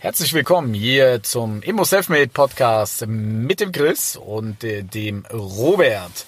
Herzlich willkommen hier zum Immo Selfmade Podcast mit dem Chris und äh, dem Robert.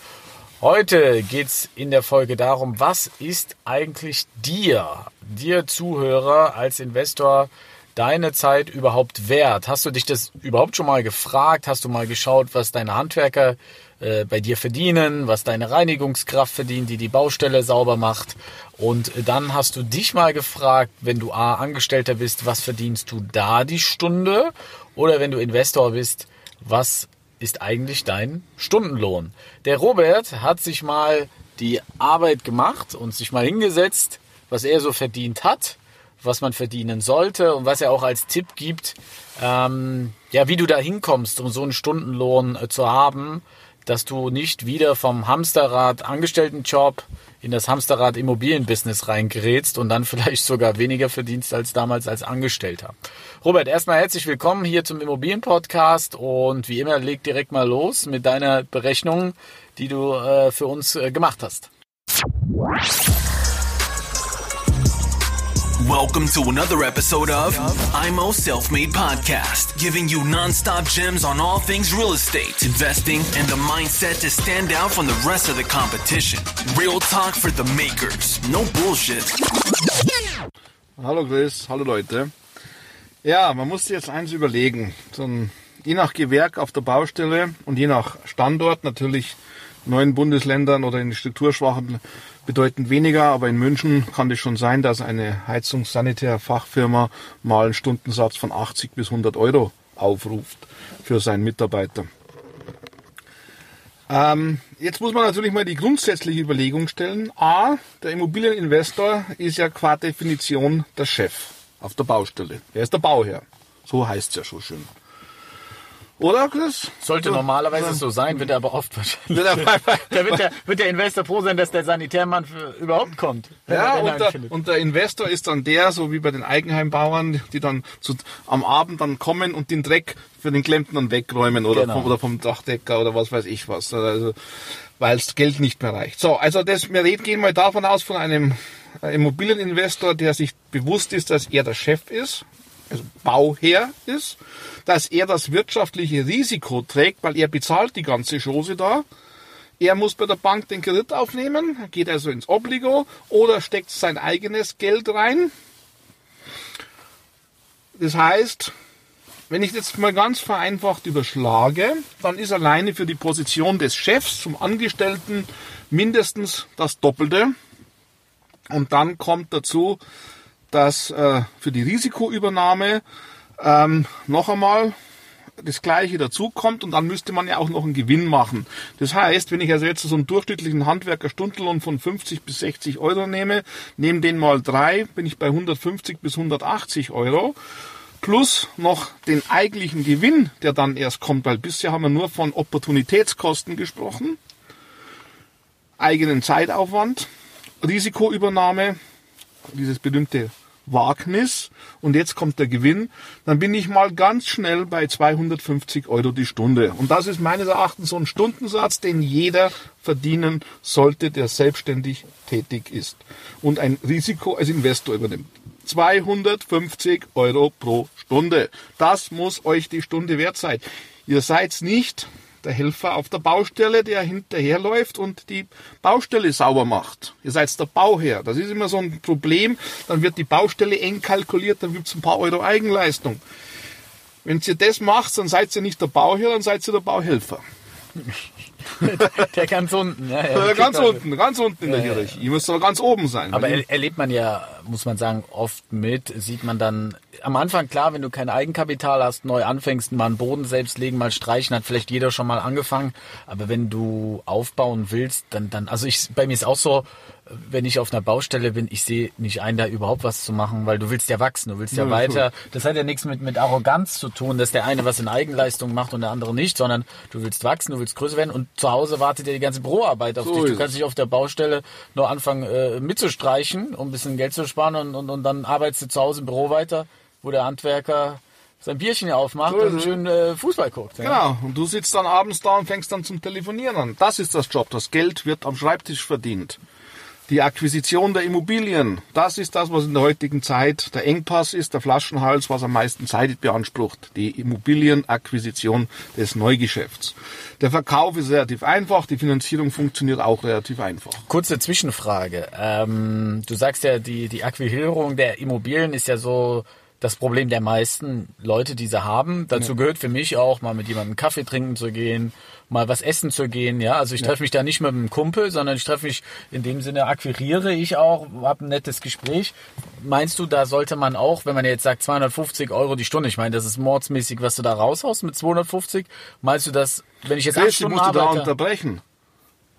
Heute geht's in der Folge darum, was ist eigentlich dir, dir Zuhörer als Investor, deine Zeit überhaupt wert? Hast du dich das überhaupt schon mal gefragt? Hast du mal geschaut, was deine Handwerker äh, bei dir verdienen, was deine Reinigungskraft verdient, die die Baustelle sauber macht. Und dann hast du dich mal gefragt, wenn du A, Angestellter bist, was verdienst du da die Stunde? Oder wenn du Investor bist, was ist eigentlich dein Stundenlohn? Der Robert hat sich mal die Arbeit gemacht und sich mal hingesetzt, was er so verdient hat, was man verdienen sollte und was er auch als Tipp gibt, ähm, ja, wie du da hinkommst, um so einen Stundenlohn äh, zu haben dass du nicht wieder vom Hamsterrad Angestelltenjob in das Hamsterrad Immobilienbusiness reingerätst und dann vielleicht sogar weniger verdienst als damals als Angestellter. Robert, erstmal herzlich willkommen hier zum Immobilienpodcast und wie immer leg direkt mal los mit deiner Berechnung, die du äh, für uns äh, gemacht hast. Welcome to another episode of IMO Self Made Podcast, giving you non-stop gems on all things real estate, investing, and the mindset to stand out from the rest of the competition. Real talk for the makers, no bullshit. Hallo Chris, hallo Leute. Ja, man muss sich jetzt eins überlegen. So ein, je nach Gewerk auf der Baustelle und je nach Standort natürlich neuen Bundesländern oder in strukturschwachen bedeutend weniger, aber in München kann es schon sein, dass eine Heizungssanitärfachfirma mal einen Stundensatz von 80 bis 100 Euro aufruft für seinen Mitarbeiter. Ähm, jetzt muss man natürlich mal die grundsätzliche Überlegung stellen. A, der Immobilieninvestor ist ja qua Definition der Chef auf der Baustelle. Er ist der Bauherr. So heißt es ja schon schön. Oder, Chris? Sollte so, normalerweise so sein, wird er aber oft wahrscheinlich. da wird der, wird der Investor froh sein, dass der Sanitärmann für, überhaupt kommt. Ja, und der, und der, Investor ist dann der, so wie bei den Eigenheimbauern, die dann zu, am Abend dann kommen und den Dreck für den Klempner wegräumen oder, genau. vom, oder vom Dachdecker oder was weiß ich was. Also, weil das Geld nicht mehr reicht. So, also das, wir reden, gehen mal davon aus, von einem Immobilieninvestor, der sich bewusst ist, dass er der Chef ist, also Bauherr ist dass er das wirtschaftliche Risiko trägt, weil er bezahlt die ganze Chose da. Er muss bei der Bank den Kredit aufnehmen, geht also ins Obligo oder steckt sein eigenes Geld rein. Das heißt, wenn ich jetzt mal ganz vereinfacht überschlage, dann ist alleine für die Position des Chefs zum Angestellten mindestens das Doppelte. Und dann kommt dazu, dass äh, für die Risikoübernahme ähm, noch einmal das gleiche dazukommt und dann müsste man ja auch noch einen Gewinn machen. Das heißt, wenn ich also jetzt so einen durchschnittlichen Handwerker Stundenlohn von 50 bis 60 Euro nehme, nehme den mal drei, bin ich bei 150 bis 180 Euro. Plus noch den eigentlichen Gewinn, der dann erst kommt, weil bisher haben wir nur von Opportunitätskosten gesprochen, eigenen Zeitaufwand, Risikoübernahme, dieses berühmte Wagnis und jetzt kommt der Gewinn, dann bin ich mal ganz schnell bei 250 Euro die Stunde. Und das ist meines Erachtens so ein Stundensatz, den jeder verdienen sollte, der selbstständig tätig ist und ein Risiko als Investor übernimmt. 250 Euro pro Stunde. Das muss euch die Stunde wert sein. Ihr seid nicht der Helfer auf der Baustelle, der hinterherläuft und die Baustelle sauber macht. Ihr seid der Bauherr. Das ist immer so ein Problem. Dann wird die Baustelle eng kalkuliert, dann gibt es ein paar Euro Eigenleistung. Wenn ihr das macht, dann seid ihr nicht der Bauherr, dann seid ihr der Bauhelfer. der ganz unten. Ja, ja, ganz unten, ganz unten in der Hierarchie. Ihr müsst aber ganz oben sein. Aber erlebt man ja, muss man sagen, oft mit, sieht man dann am Anfang klar, wenn du kein Eigenkapital hast, neu anfängst, mal einen Boden selbst legen, mal streichen, hat vielleicht jeder schon mal angefangen. Aber wenn du aufbauen willst, dann, dann, also ich, bei mir ist auch so, wenn ich auf einer Baustelle bin, ich sehe nicht ein, da überhaupt was zu machen, weil du willst ja wachsen, du willst ja, ja weiter. Das hat ja nichts mit, mit Arroganz zu tun, dass der eine was in Eigenleistung macht und der andere nicht, sondern du willst wachsen, du willst größer werden und zu Hause wartet ja die ganze Büroarbeit auf so dich. Du kannst dich auf der Baustelle nur anfangen äh, mitzustreichen, um ein bisschen Geld zu sparen und, und, und dann arbeitest du zu Hause im Büro weiter, wo der Handwerker sein Bierchen aufmacht so und schön äh, Fußball guckt. Ja. Genau, und du sitzt dann abends da und fängst dann zum Telefonieren an. Das ist das Job. Das Geld wird am Schreibtisch verdient. Die Akquisition der Immobilien, das ist das, was in der heutigen Zeit der Engpass ist, der Flaschenhals, was am meisten Zeit beansprucht. Die Immobilienakquisition des Neugeschäfts. Der Verkauf ist relativ einfach, die Finanzierung funktioniert auch relativ einfach. Kurze Zwischenfrage. Ähm, du sagst ja, die, die Akquirierung der Immobilien ist ja so das Problem der meisten Leute, die sie haben. Dazu gehört für mich auch, mal mit jemandem Kaffee trinken zu gehen, mal was essen zu gehen. Ja, also ich treffe mich da nicht mit einem Kumpel, sondern ich treffe mich in dem Sinne akquiriere ich auch, habe ein nettes Gespräch. Meinst du, da sollte man auch, wenn man jetzt sagt 250 Euro die Stunde, ich meine, das ist mordsmäßig, was du da raushaust mit 250. Meinst du das, wenn ich jetzt acht Chris, ich Stunden musste da arbeite? unterbrechen.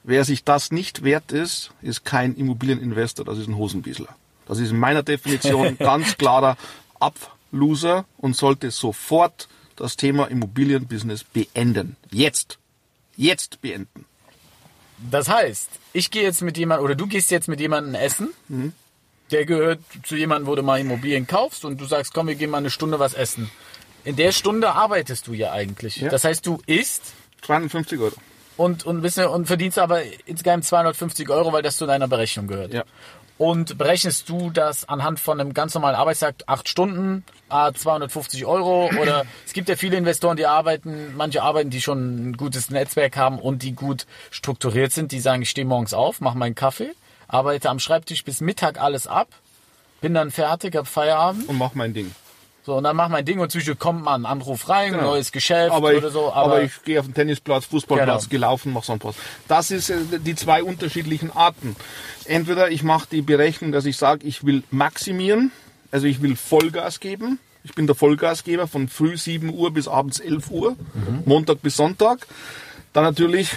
Wer sich das nicht wert ist, ist kein Immobilieninvestor, das ist ein Hosenbiesler. Das ist in meiner Definition ganz klarer Abloser und sollte sofort das Thema Immobilienbusiness beenden. Jetzt. Jetzt beenden. Das heißt, ich gehe jetzt mit jemandem, oder du gehst jetzt mit jemandem essen, der gehört zu jemandem, wo du mal Immobilien kaufst und du sagst, komm, wir gehen mal eine Stunde was essen. In der Stunde arbeitest du ja eigentlich. Ja. Das heißt, du isst 250 Euro. und, und, und verdienst aber insgesamt 250 Euro, weil das zu deiner Berechnung gehört. Ja. Und berechnest du das anhand von einem ganz normalen Arbeitstag, acht Stunden, ah, 250 Euro? Oder es gibt ja viele Investoren, die arbeiten, manche arbeiten, die schon ein gutes Netzwerk haben und die gut strukturiert sind, die sagen, ich stehe morgens auf, mache meinen Kaffee, arbeite am Schreibtisch bis Mittag alles ab, bin dann fertig, hab Feierabend, Und mach mein Ding. So und dann mach mein Ding und zwischendurch kommt mal ein Anruf rein, Genau. neues Geschäft aber ich, oder so. Aber, ich gehe auf den Tennisplatz, Fußballplatz, Genau. gelaufen, mache sonst was. Das ist äh, die zwei unterschiedlichen Arten. Entweder ich mache die Berechnung, dass ich sage, ich will maximieren, also ich will Vollgas geben. Ich bin der Vollgasgeber von früh 7 Uhr bis abends 11 Uhr, Montag bis Sonntag. Dann natürlich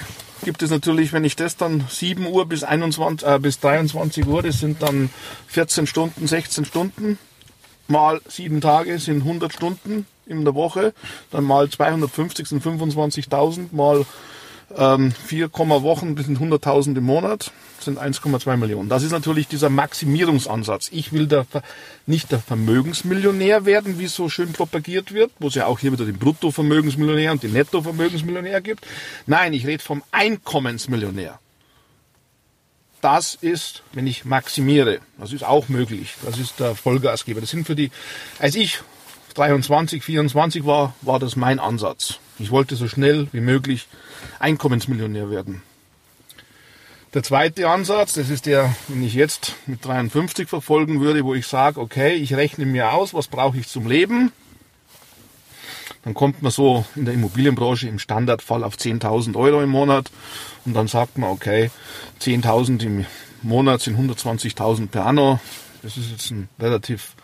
gibt es natürlich, wenn ich das dann 7 Uhr bis 21, äh, bis 23 Uhr, das sind dann 14 Stunden, 16 Stunden, mal sieben Tage sind 100 Stunden in der Woche, dann mal 250 sind 25.000, mal ähm, 4, Wochen sind 100.000 im Monat, sind 1,2 Millionen. Das ist natürlich dieser Maximierungsansatz. Ich will Ver- nicht der Vermögensmillionär werden, wie es so schön propagiert wird, wo es ja auch hier wieder den Bruttovermögensmillionär und den Nettovermögensmillionär gibt. Nein, ich rede vom Einkommensmillionär. Das ist, wenn ich maximiere. Das ist auch möglich. Das ist der Vollgasgeber. Das sind für die, als ich 23, 24 war, war das mein Ansatz. Ich wollte so schnell wie möglich Einkommensmillionär werden. Der zweite Ansatz, das ist der, den ich jetzt mit 53 verfolgen würde, wo ich sage, okay, ich rechne mir aus, was brauche ich zum Leben. Dann kommt man so in der Immobilienbranche im Standardfall auf 10.000 Euro im Monat und dann sagt man, okay, 10.000 im Monat sind 120.000 per anno. Das ist jetzt ein relativ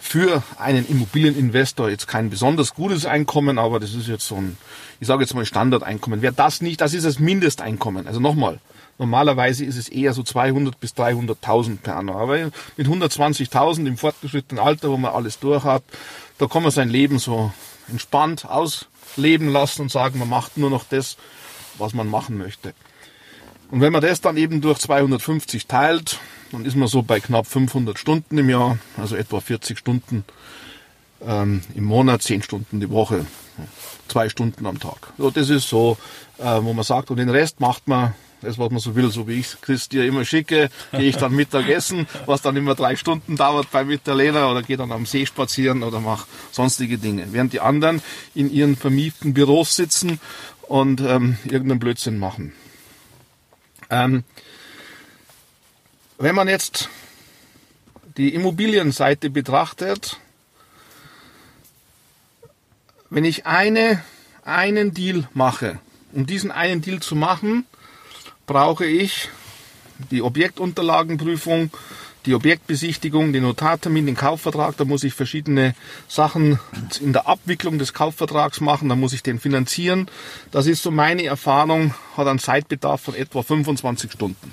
für einen Immobilieninvestor jetzt kein besonders gutes Einkommen, aber das ist jetzt so ein, ich sage jetzt mal Standardeinkommen. Wer das nicht, das ist das Mindesteinkommen. Also nochmal, normalerweise ist es eher so 200 bis 300.000 per anno. Aber mit 120.000 im fortgeschrittenen Alter, wo man alles durch hat, da kann man sein Leben so entspannt ausleben lassen und sagen, man macht nur noch das, was man machen möchte. Und wenn man das dann eben durch 250 teilt, dann ist man so bei knapp 500 Stunden im Jahr, also etwa 40 Stunden ähm, im Monat, 10 Stunden die Woche, zwei Stunden am Tag. So, das ist so, äh, wo man sagt, und den Rest macht man das, was man so will, so wie ich Chris dir immer schicke, gehe ich dann Mittagessen, was dann immer drei Stunden dauert bei Mitterlehner oder gehe dann am See spazieren oder mache sonstige Dinge. Während die anderen in ihren vermieteten Büros sitzen und ähm, irgendeinen Blödsinn machen. Ähm, wenn man jetzt die Immobilienseite betrachtet, wenn ich eine, einen Deal mache, um diesen einen Deal zu machen, brauche ich die Objektunterlagenprüfung, die Objektbesichtigung, den Notartermin, den Kaufvertrag. Da muss ich verschiedene Sachen in der Abwicklung des Kaufvertrags machen. Da muss ich den finanzieren. Das ist so meine Erfahrung, hat einen Zeitbedarf von etwa 25 Stunden.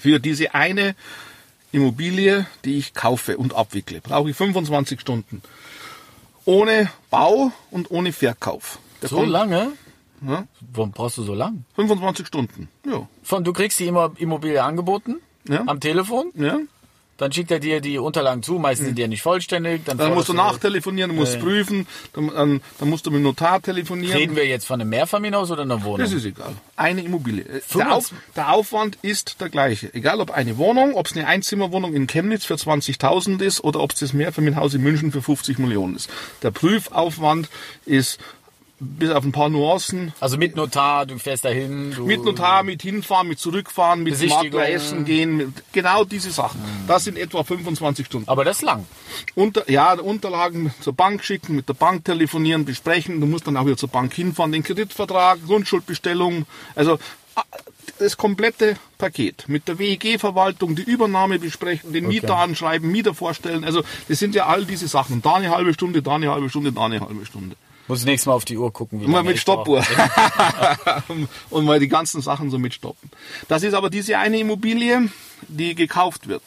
Für diese eine Immobilie, die ich kaufe und abwickle, brauche ich 25 Stunden. Ohne Bau und ohne Verkauf. Der So lange? Ja, Warum brauchst du so lang? 25 Stunden. Ja. Von, du kriegst die Immo- Immobilie angeboten Ja. am Telefon, Ja. dann schickt er dir die Unterlagen zu, meistens sind die ja nicht vollständig. Dann, Dann musst du nachtelefonieren, du musst prüfen, dann, dann, dann musst du mit dem Notar telefonieren. Reden wir jetzt von einem Mehrfamilienhaus oder einer Wohnung? Das ist egal. Eine Immobilie. Der, 25 Auf, der Aufwand ist der gleiche. Egal ob eine Wohnung, ob es eine Einzimmerwohnung in Chemnitz für 20.000 ist oder ob es das Mehrfamilienhaus in München für 50 Millionen ist. Der Prüfaufwand ist bis auf ein paar Nuancen. also mit Notar, du fährst dahin. Du, Mit Notar, mit hinfahren, mit zurückfahren, mit. Makler essen gehen, mit, genau diese Sachen. Das sind etwa 25 Stunden. Aber das ist lang. Unter, ja, Unterlagen zur Bank schicken, mit der Bank telefonieren, besprechen. Du musst dann auch wieder zur Bank hinfahren, den Kreditvertrag, Grundschuldbestellung. Also ah, das komplette Paket. Mit der WEG-Verwaltung, die Übernahme besprechen, den Mieter anschreiben, Mieter vorstellen. Also das sind ja all diese Sachen. Da eine halbe Stunde, da eine halbe Stunde, da eine halbe Stunde. Muss nächstes Mal auf die Uhr gucken. Wie Mal mit ich. Stoppuhr. und mal die ganzen Sachen so mitstoppen. Das ist aber diese eine Immobilie, die gekauft wird.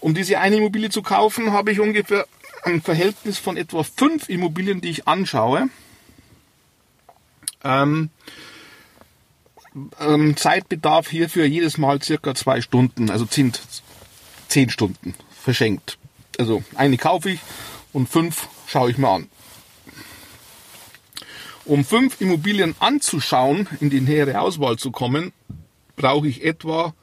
Um diese eine Immobilie zu kaufen, habe ich ungefähr ein Verhältnis von etwa fünf Immobilien, die ich anschaue. Ähm, ähm, Zeitbedarf hierfür jedes Mal circa zwei Stunden, also sind zehn Stunden verschenkt. Also eine kaufe ich und fünf schaue ich mir an. Um fünf Immobilien anzuschauen, in die nähere Auswahl zu kommen, brauche ich etwa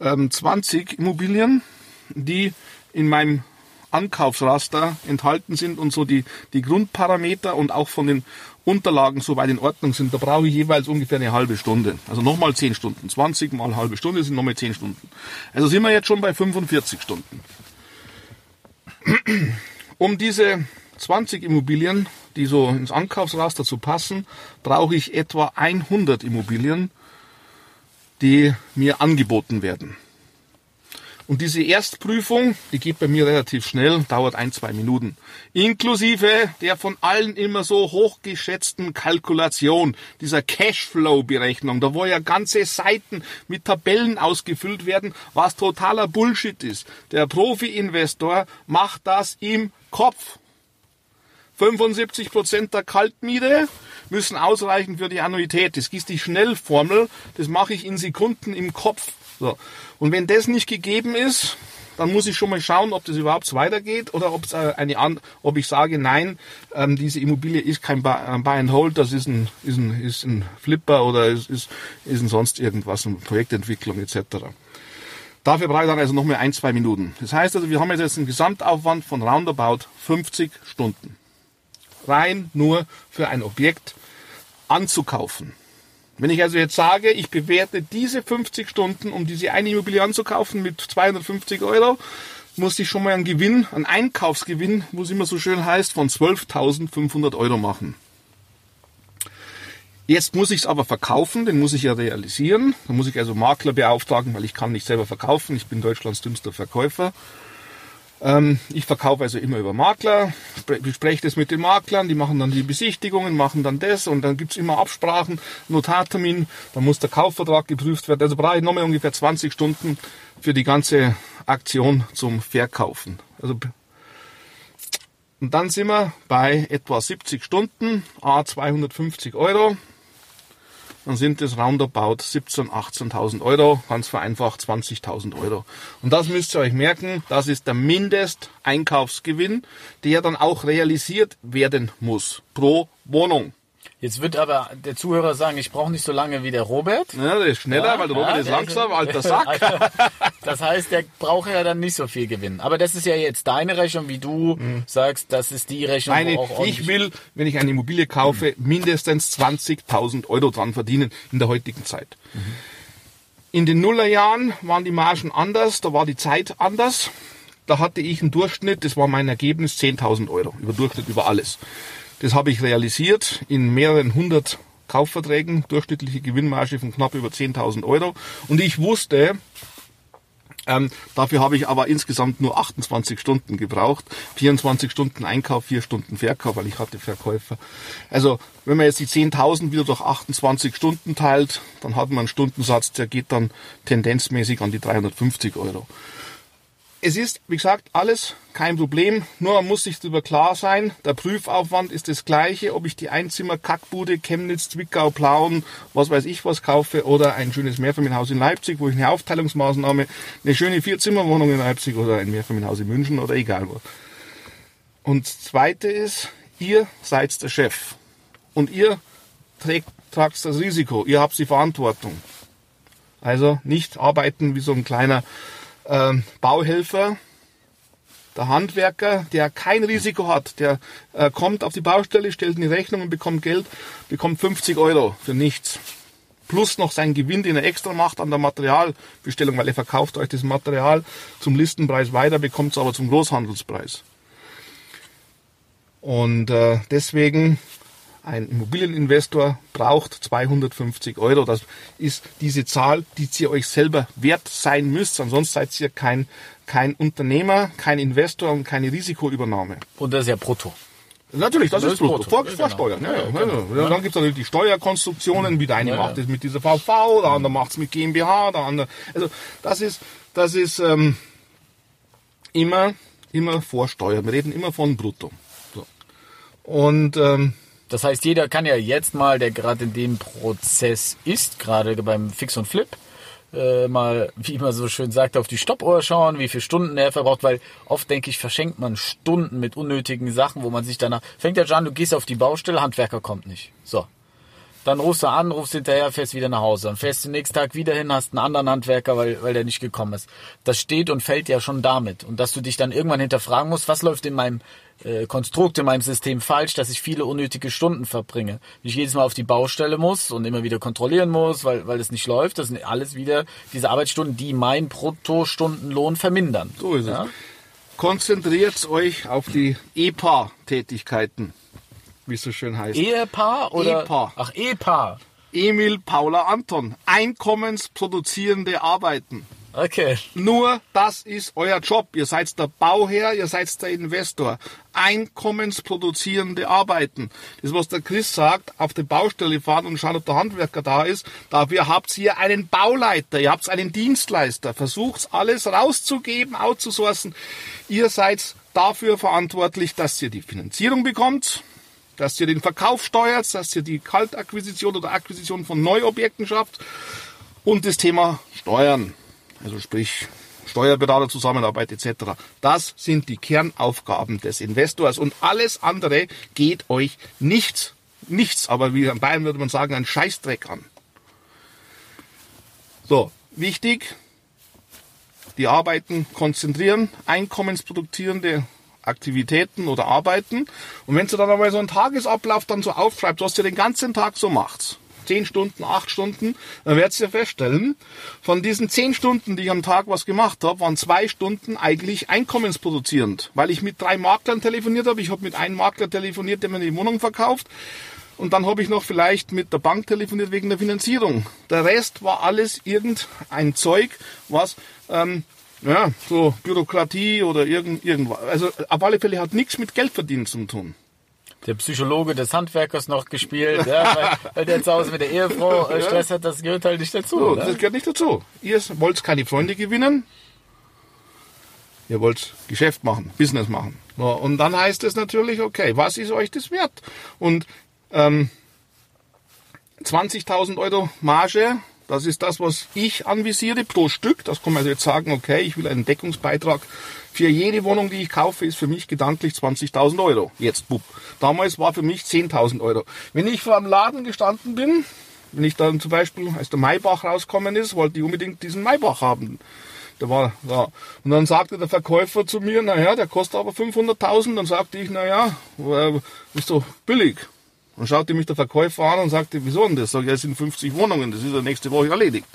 ähm, 20 Immobilien, die in meinem Ankaufsraster enthalten sind und so die, die Grundparameter und auch von den Unterlagen soweit in Ordnung sind. Da brauche ich jeweils ungefähr eine halbe Stunde. Also nochmal 10 Stunden. 20 mal halbe Stunde sind nochmal 10 Stunden. Also sind wir jetzt schon bei 45 Stunden. Um diese 20 Immobilien, die so ins Ankaufsraster zu passen, brauche ich etwa 100 Immobilien, die mir angeboten werden. Und diese Erstprüfung, die geht bei mir relativ schnell, dauert ein, zwei Minuten. Inklusive der von allen immer so hochgeschätzten Kalkulation, dieser Cashflow-Berechnung, da wo ja ganze Seiten mit Tabellen ausgefüllt werden, was totaler Bullshit ist. Der Profi-Investor macht das im Kopf. 75 Prozent der Kaltmiete müssen ausreichen für die Annuität. Das ist die Schnellformel. Das mache ich in Sekunden im Kopf. So. Und wenn das nicht gegeben ist, dann muss ich schon mal schauen, ob das überhaupt weitergeht oder ob es äh, eine ob ich sage, nein, ähm, diese Immobilie ist kein Buy, äh, Buy and Hold, das ist ein, ist ein, ist ein Flipper oder ist, ist, ist ein sonst irgendwas, eine Projektentwicklung etc. Dafür brauche ich dann also noch mehr ein, zwei Minuten. Das heißt also, wir haben jetzt einen Gesamtaufwand von roundabout 50 Stunden. Rein nur für ein Objekt anzukaufen. Wenn ich also jetzt sage, ich bewerte diese 50 Stunden, um diese eine Immobilie anzukaufen mit 250 Euro, muss ich schon mal einen Gewinn, einen Einkaufsgewinn, wo es immer so schön heißt, von 12.500 Euro machen. Jetzt muss ich es aber verkaufen, den muss ich ja realisieren. Da muss ich also Makler beauftragen, weil ich kann nicht selber verkaufen. Ich bin Deutschlands dümmster Verkäufer. Ähm, ich verkaufe also immer über Makler, spre- bespreche das mit den Maklern, die machen dann die Besichtigungen, machen dann das und dann gibt's immer Absprachen, Notartermin, dann muss der Kaufvertrag geprüft werden. Also brauche ich nochmal ungefähr 20 Stunden für die ganze Aktion zum Verkaufen. Also und dann sind wir bei etwa 70 Stunden, a 250 Euro. Dann sind es roundabout 17.000, 18.000 Euro, ganz vereinfacht 20.000 Euro. Und das müsst ihr euch merken, das ist der Mindesteinkaufsgewinn, der dann auch realisiert werden muss pro Wohnung. Jetzt wird aber der Zuhörer sagen, ich brauche nicht so lange wie der Robert. Ja, der ist schneller, weil der Robert ist der- langsam, alter Sack. Das heißt, der braucht ja dann nicht so viel Gewinn. Aber das ist ja jetzt deine Rechnung, wie du sagst, das ist die Rechnung, Meine, auch ich will, wenn ich eine Immobilie kaufe, mindestens 20.000 Euro dran verdienen in der heutigen Zeit. In den Nullerjahren waren die Margen anders, da war die Zeit anders. Da hatte ich einen Durchschnitt, das war mein Ergebnis, 10.000 Euro, über Durchschnitt, über alles. Das habe ich realisiert in mehreren hundert Kaufverträgen, durchschnittliche Gewinnmarge von knapp über 10.000 Euro. Und ich wusste, ähm, dafür habe ich aber insgesamt nur 28 Stunden gebraucht. 24 Stunden Einkauf, 4 Stunden Verkauf, weil ich hatte Verkäufer. Also wenn man jetzt die 10.000 wieder durch 28 Stunden teilt, dann hat man einen Stundensatz, der geht dann tendenzmäßig an die 350 Euro. Es ist, wie gesagt, alles kein Problem. Nur man muss sich darüber klar sein, der Prüfaufwand ist das gleiche, ob ich die Einzimmer-Kackbude Chemnitz, Zwickau, Plauen, was weiß ich was kaufe oder ein schönes Mehrfamilienhaus in Leipzig, wo ich eine Aufteilungsmaßnahme, eine schöne Vierzimmerwohnung in Leipzig oder ein Mehrfamilienhaus in München oder egal wo. Und das Zweite ist, ihr seid der Chef und ihr trägt, tragt das Risiko, ihr habt die Verantwortung. Also nicht arbeiten wie so ein kleiner ähm, Bauhelfer, der Handwerker, der kein Risiko hat, der äh, kommt auf die Baustelle, stellt eine Rechnung und bekommt Geld, bekommt 50 Euro für nichts. Plus noch seinen Gewinn, den er extra macht an der Materialbestellung, weil er verkauft euch das Material zum Listenpreis weiter, bekommt es aber zum Großhandelspreis. Und äh, deswegen ein Immobilieninvestor braucht 250 Euro. Das ist diese Zahl, die ihr euch selber wert sein müsst. Ansonsten seid ihr kein, kein Unternehmer, kein Investor und keine Risikoübernahme. Und das ist ja brutto. Natürlich, das, Das ist ist brutto. Vor, Ja, genau. Vorsteuern. Ja, Ja, ja, genau. Dann gibt es natürlich die Steuerkonstruktionen, wie der eine macht es mit dieser VV, der andere macht es mit GmbH, der andere. Also das ist, das ist ähm, immer, immer Vorsteuern. Wir reden immer von brutto. So. Und ähm, Das heißt, jeder kann ja jetzt mal, der gerade in dem Prozess ist, gerade beim Fix und Flip, äh, mal, wie man so schön sagt, auf die Stoppuhr schauen, wie viele Stunden er verbraucht, weil oft denke ich, verschenkt man Stunden mit unnötigen Sachen, wo man sich danach, fängt ja schon an, du gehst auf die Baustelle, Handwerker kommt nicht. So. Dann rufst du an, rufst hinterher, fährst wieder nach Hause. Dann fährst du nächsten Tag wieder hin, hast einen anderen Handwerker, weil, weil der nicht gekommen ist. Das steht und fällt ja schon damit. Und dass du dich dann irgendwann hinterfragen musst, was läuft in meinem äh, Konstrukt, in meinem System falsch, dass ich viele unnötige Stunden verbringe. Wenn ich jedes Mal auf die Baustelle muss und immer wieder kontrollieren muss, weil, weil es nicht läuft, das sind alles wieder diese Arbeitsstunden, die meinen Bruttostundenlohn vermindern. So ist es. Ja? konzentriert euch auf die EPA-Tätigkeiten, wie es so schön heißt. Ehepaar oder? Ehepaar. Ach, Ehepaar. Emil, Paula, Anton. Einkommensproduzierende Arbeiten. Okay. Nur das ist euer Job. Ihr seid der Bauherr, ihr seid der Investor. Einkommensproduzierende Arbeiten. Das, was der Chris sagt, auf die Baustelle fahren und schauen, ob der Handwerker da ist. Dafür habt ihr einen Bauleiter, ihr habt einen Dienstleister. Versucht alles rauszugeben, outzusourcen. Ihr seid dafür verantwortlich, dass ihr die Finanzierung bekommt, dass ihr den Verkauf steuert, dass ihr die Kaltakquisition oder Akquisition von Neuobjekten schafft und das Thema Steuern, also sprich Steuerberater, Zusammenarbeit etc. Das sind die Kernaufgaben des Investors und alles andere geht euch nichts, nichts, aber wie in Bayern würde man sagen, ein Scheißdreck an. So, wichtig, die Arbeiten konzentrieren, einkommensproduzierende Aktivitäten oder Arbeiten. Und wenn du dann einmal so einen Tagesablauf dann so aufschreibst, was ihr den ganzen Tag so macht, zehn Stunden, acht Stunden, dann werdet ihr feststellen, von diesen zehn Stunden, die ich am Tag was gemacht habe, waren zwei Stunden eigentlich einkommensproduzierend, weil ich mit drei Maklern telefoniert habe. Ich habe mit einem Makler telefoniert, der mir die Wohnung verkauft. Und dann habe ich noch vielleicht mit der Bank telefoniert wegen der Finanzierung. Der Rest war alles irgendein Zeug, was ähm, ja, so Bürokratie oder irgend, irgendwas. Also auf alle Fälle hat nichts mit Geldverdienen zu tun. der Psychologe des Handwerkers noch gespielt, ja, weil, weil der zu Hause mit der Ehefrau äh, Stress hat, das gehört halt nicht dazu. So, ne? das gehört nicht dazu. Ihr wollt keine Freunde gewinnen, ihr wollt Geschäft machen, Business machen. So, und dann heißt es natürlich, okay, was ist euch das wert? Und ähm, 20.000 Euro Marge, das ist das, was ich anvisiere pro Stück. Das kann man also jetzt sagen, okay, ich will einen Deckungsbeitrag für jede Wohnung, die ich kaufe, ist für mich gedanklich 20.000 Euro. Jetzt, bupp. Damals war für mich 10.000 Euro. Wenn ich vor einem Laden gestanden bin, wenn ich dann zum Beispiel, als der Maybach rausgekommen ist, wollte ich unbedingt diesen Maybach haben. Der war, ja. Und dann sagte der Verkäufer zu mir, naja, der kostet aber 500.000. Dann sagte ich, naja, äh, ist doch billig. Dann schaute mich der Verkäufer an und sagte, wieso denn das? Sag ich, es sind 50 Wohnungen, das ist ja nächste Woche erledigt.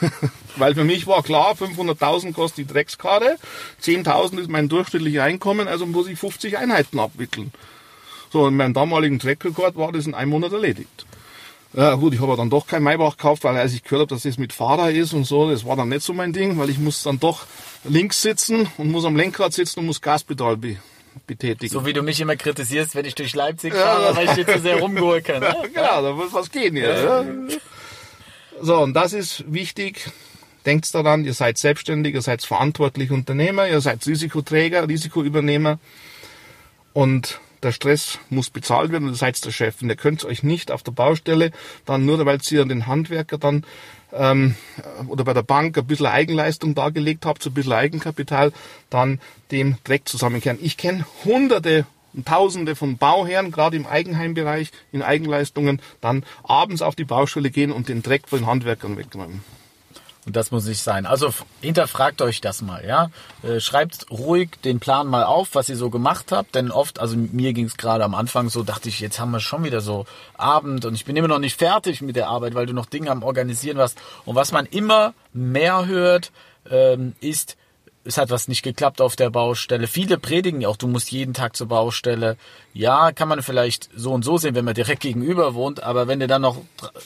Weil für mich war klar, 500.000 kostet die Dreckskarte, 10.000 ist mein durchschnittliches Einkommen, also muss ich 50 Einheiten abwickeln. So, in meinem damaligen Trackrekord war das in einem Monat erledigt. Ja gut, ich habe dann doch kein Maybach gekauft, weil als ich gehört habe, dass das mit Fahrer ist und so, das war dann nicht so mein Ding, weil ich muss dann doch links sitzen und muss am Lenkrad sitzen und muss Gaspedal be betätigen. So wie du mich immer kritisierst, wenn ich durch Leipzig fahre, weil ich dir zu sehr rumgurke. Ne? genau, da muss was gehen hier. Ja. So, und das ist wichtig. denkt daran, ihr seid selbstständig, ihr seid verantwortlich Unternehmer, ihr seid Risikoträger, Risikoübernehmer und der Stress muss bezahlt werden und ihr seid der Chef. Und ihr könnt euch nicht auf der Baustelle dann nur, weil ihr den Handwerker dann ähm, oder bei der Bank ein bisschen Eigenleistung dargelegt habt, so ein bisschen Eigenkapital, dann dem Dreck zusammenkehren. Ich kenne hunderte und Tausende von Bauherren, gerade im Eigenheimbereich, in Eigenleistungen, dann abends auf die Baustelle gehen und den Dreck von den Handwerkern wegräumen. Und das muss nicht sein. Also hinterfragt euch das mal, ja. Äh, schreibt ruhig den Plan mal auf, was ihr so gemacht habt. Denn oft, also mir ging es gerade am Anfang so, dachte ich, jetzt haben wir schon wieder so Abend und ich bin immer noch nicht fertig mit der Arbeit, weil du noch Dinge am Organisieren warst. Und was man immer mehr hört, ähm, ist, es hat was nicht geklappt auf der Baustelle. Viele predigen ja auch, du musst jeden Tag zur Baustelle. Ja, kann man vielleicht so und so sehen, wenn man direkt gegenüber wohnt, aber wenn du dann noch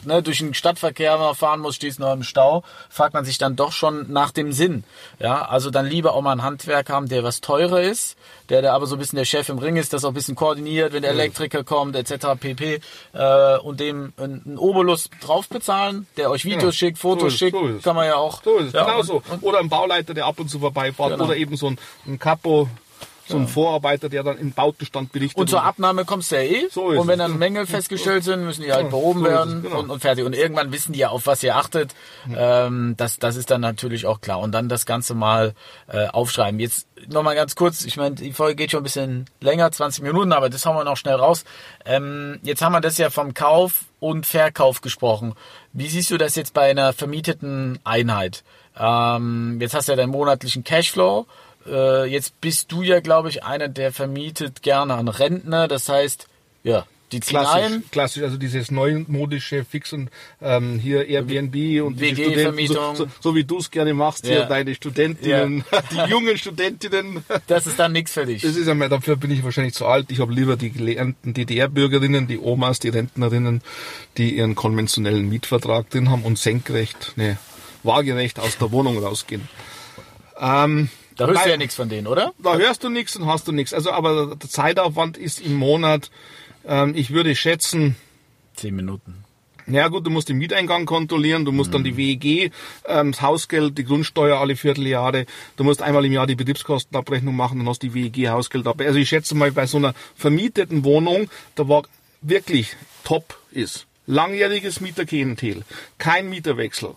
ne, durch den Stadtverkehr fahren musst, stehst noch im Stau, fragt man sich dann doch schon nach dem Sinn. Ja, also dann lieber auch mal einen Handwerk haben, der was teurer ist, der, der aber so ein bisschen der Chef im Ring ist, das auch ein bisschen koordiniert, wenn der Elektriker kommt, etc. pp. Äh, und dem einen Obolus drauf bezahlen, der euch Videos Ja, schickt, Fotos so ist- schickt, so kann man ja auch. So ist es, ja, genau und- so. Oder ein Bauleiter, der ab und zu vorbeifährt. Genau. Oder eben so ein, ein Capo, so ein Vorarbeiter, der dann im Bautenstand berichtet. Und zur Abnahme kommst du ja eh. So ist und wenn dann Mängel festgestellt sind, müssen die halt behoben so werden genau. und, und fertig. Und irgendwann wissen die ja, auf was ihr achtet. Ähm, das, das ist dann natürlich auch klar. Und dann das Ganze mal äh, aufschreiben. Jetzt nochmal ganz kurz. Ich meine, die Folge geht schon ein bisschen länger, 20 Minuten, aber das hauen wir noch schnell raus. Ähm, jetzt haben wir das ja vom Kauf und Verkauf gesprochen. Wie siehst du das jetzt bei einer vermieteten Einheit? Ähm, jetzt hast du ja deinen monatlichen Cashflow. Äh, jetzt bist du ja, glaube ich, einer, der vermietet gerne an Rentner. Das heißt, ja, die ziehen Klassisch, ein. klassisch, also dieses neumodische Fix und ähm, hier Airbnb und WG-Vermietung. Studenten, so, so, so wie du es gerne machst, Ja. hier deine Studentinnen, die jungen Studentinnen. Das ist dann nichts für dich. Das ist einmal, dafür bin ich wahrscheinlich zu alt. Ich habe lieber die gelernten DDR-Bürgerinnen, die Omas, die Rentnerinnen, die ihren konventionellen Mietvertrag drin haben und senkrecht, ne, waagerecht aus der Wohnung rausgehen. Ähm, Da hörst du weil- ja nichts von denen, oder? da hörst du nichts und hast du nichts. Also, aber der Zeitaufwand ist im Monat, ähm, ich würde schätzen, Zehn Minuten. ja gut, du musst den Mieteingang kontrollieren, du musst dann die WEG, ähm, das Hausgeld, die Grundsteuer alle Vierteljahre, du musst einmal im Jahr die Betriebskostenabrechnung machen, dann hast du die WEG Hausgeld ab. Also ich schätze mal, bei so einer vermieteten Wohnung, da war wirklich top ist. Langjähriges Mieterklientel, kein Mieterwechsel,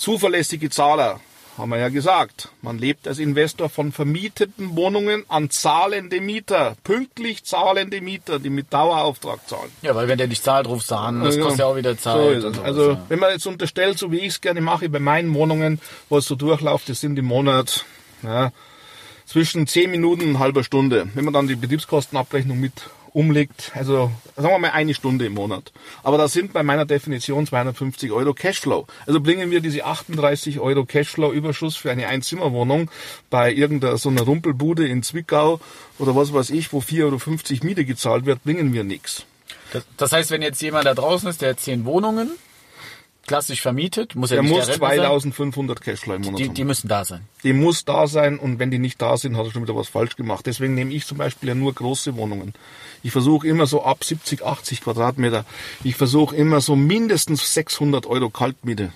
zuverlässige Zahler, haben wir ja gesagt. Man lebt als Investor von vermieteten Wohnungen an zahlende Mieter, pünktlich zahlende Mieter, die mit Dauerauftrag zahlen. Ja, weil wenn der nicht zahlt, rufst du an. Das Ja, kostet ja auch wieder So Zeit. es. sowas, Also ja. wenn man jetzt unterstellt, so wie ich es gerne mache, bei meinen Wohnungen, wo es so durchläuft, das sind im Monat ja, zwischen 10 Minuten und eine halbe Stunde. Wenn man dann die Betriebskostenabrechnung mit umlegt, also sagen wir mal eine Stunde im Monat. Aber da sind bei meiner Definition 250 Euro Cashflow. Also bringen wir diese 38 Euro Cashflow-Überschuss für eine Einzimmerwohnung bei irgendeiner so einer Rumpelbude in Zwickau oder was weiß ich, wo 4,50 Euro Miete gezahlt wird, bringen wir nichts. Das, das heißt, wenn jetzt jemand da draußen ist, der hat zehn Wohnungen, klassisch vermietet, muss ja Der nicht muss der Rentner sein. 2500 Cashflow im Monat Die, haben. die müssen da sein. Die muss da sein und wenn die nicht da sind, hat er schon wieder was falsch gemacht. Deswegen nehme ich zum Beispiel ja nur große Wohnungen. Ich versuche immer so ab 70, 80 Quadratmeter. Ich versuche immer so mindestens 600 Euro Kaltmiete.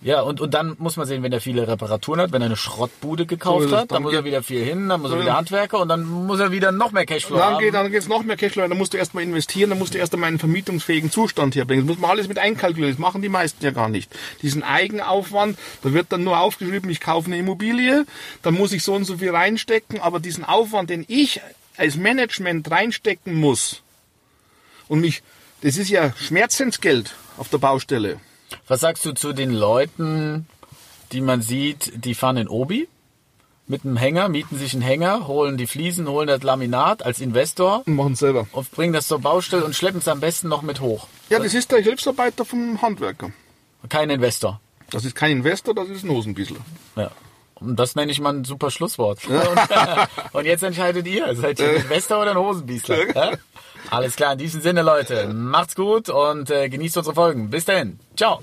Ja, und, und dann muss man sehen, wenn er viele Reparaturen hat, wenn er eine Schrottbude gekauft So es. hat, dann muss er geht- wieder viel hin, dann muss er wieder. Handwerker und dann muss er wieder noch mehr Cashflow Dann haben. geht dann geht's noch mehr Cashflow. Dann musst du erstmal investieren, dann musst du erst einmal einen vermietungsfähigen Zustand herbringen. Das muss man alles mit einkalkulieren. Das machen die meisten ja gar nicht. Diesen Eigenaufwand, da wird dann nur aufgeschrieben, ich kaufe eine Immobilie, dann muss ich so und so viel reinstecken, aber diesen Aufwand, den ich als Management reinstecken muss und mich, das ist ja Schmerzensgeld auf der Baustelle. Was sagst du zu den Leuten, die man sieht, die fahren in Obi mit einem Hänger, mieten sich einen Hänger, holen die Fliesen, holen das Laminat als Investor Und machen es selber. und bringen das zur Baustelle und schleppen es am besten noch mit hoch. Ja, das ist der Hilfsarbeiter vom Handwerker. Kein Investor. Das ist kein Investor, das ist ein Hosenbissel. Ja. Und das nenne ich mal ein super Schlusswort. Und, und jetzt entscheidet ihr, seid ihr ein Investor oder ein Hosenbiesler? Ja? Alles klar, in diesem Sinne, Leute, macht's gut und äh, genießt unsere Folgen. Bis dahin. Ciao.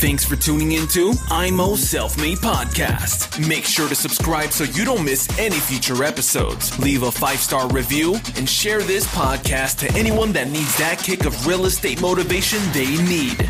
Thanks for tuning into IMO Self Made Podcast. Make sure to subscribe so you don't miss any future episodes. Leave a five star review and share this podcast to anyone that needs that kick of real estate motivation they need.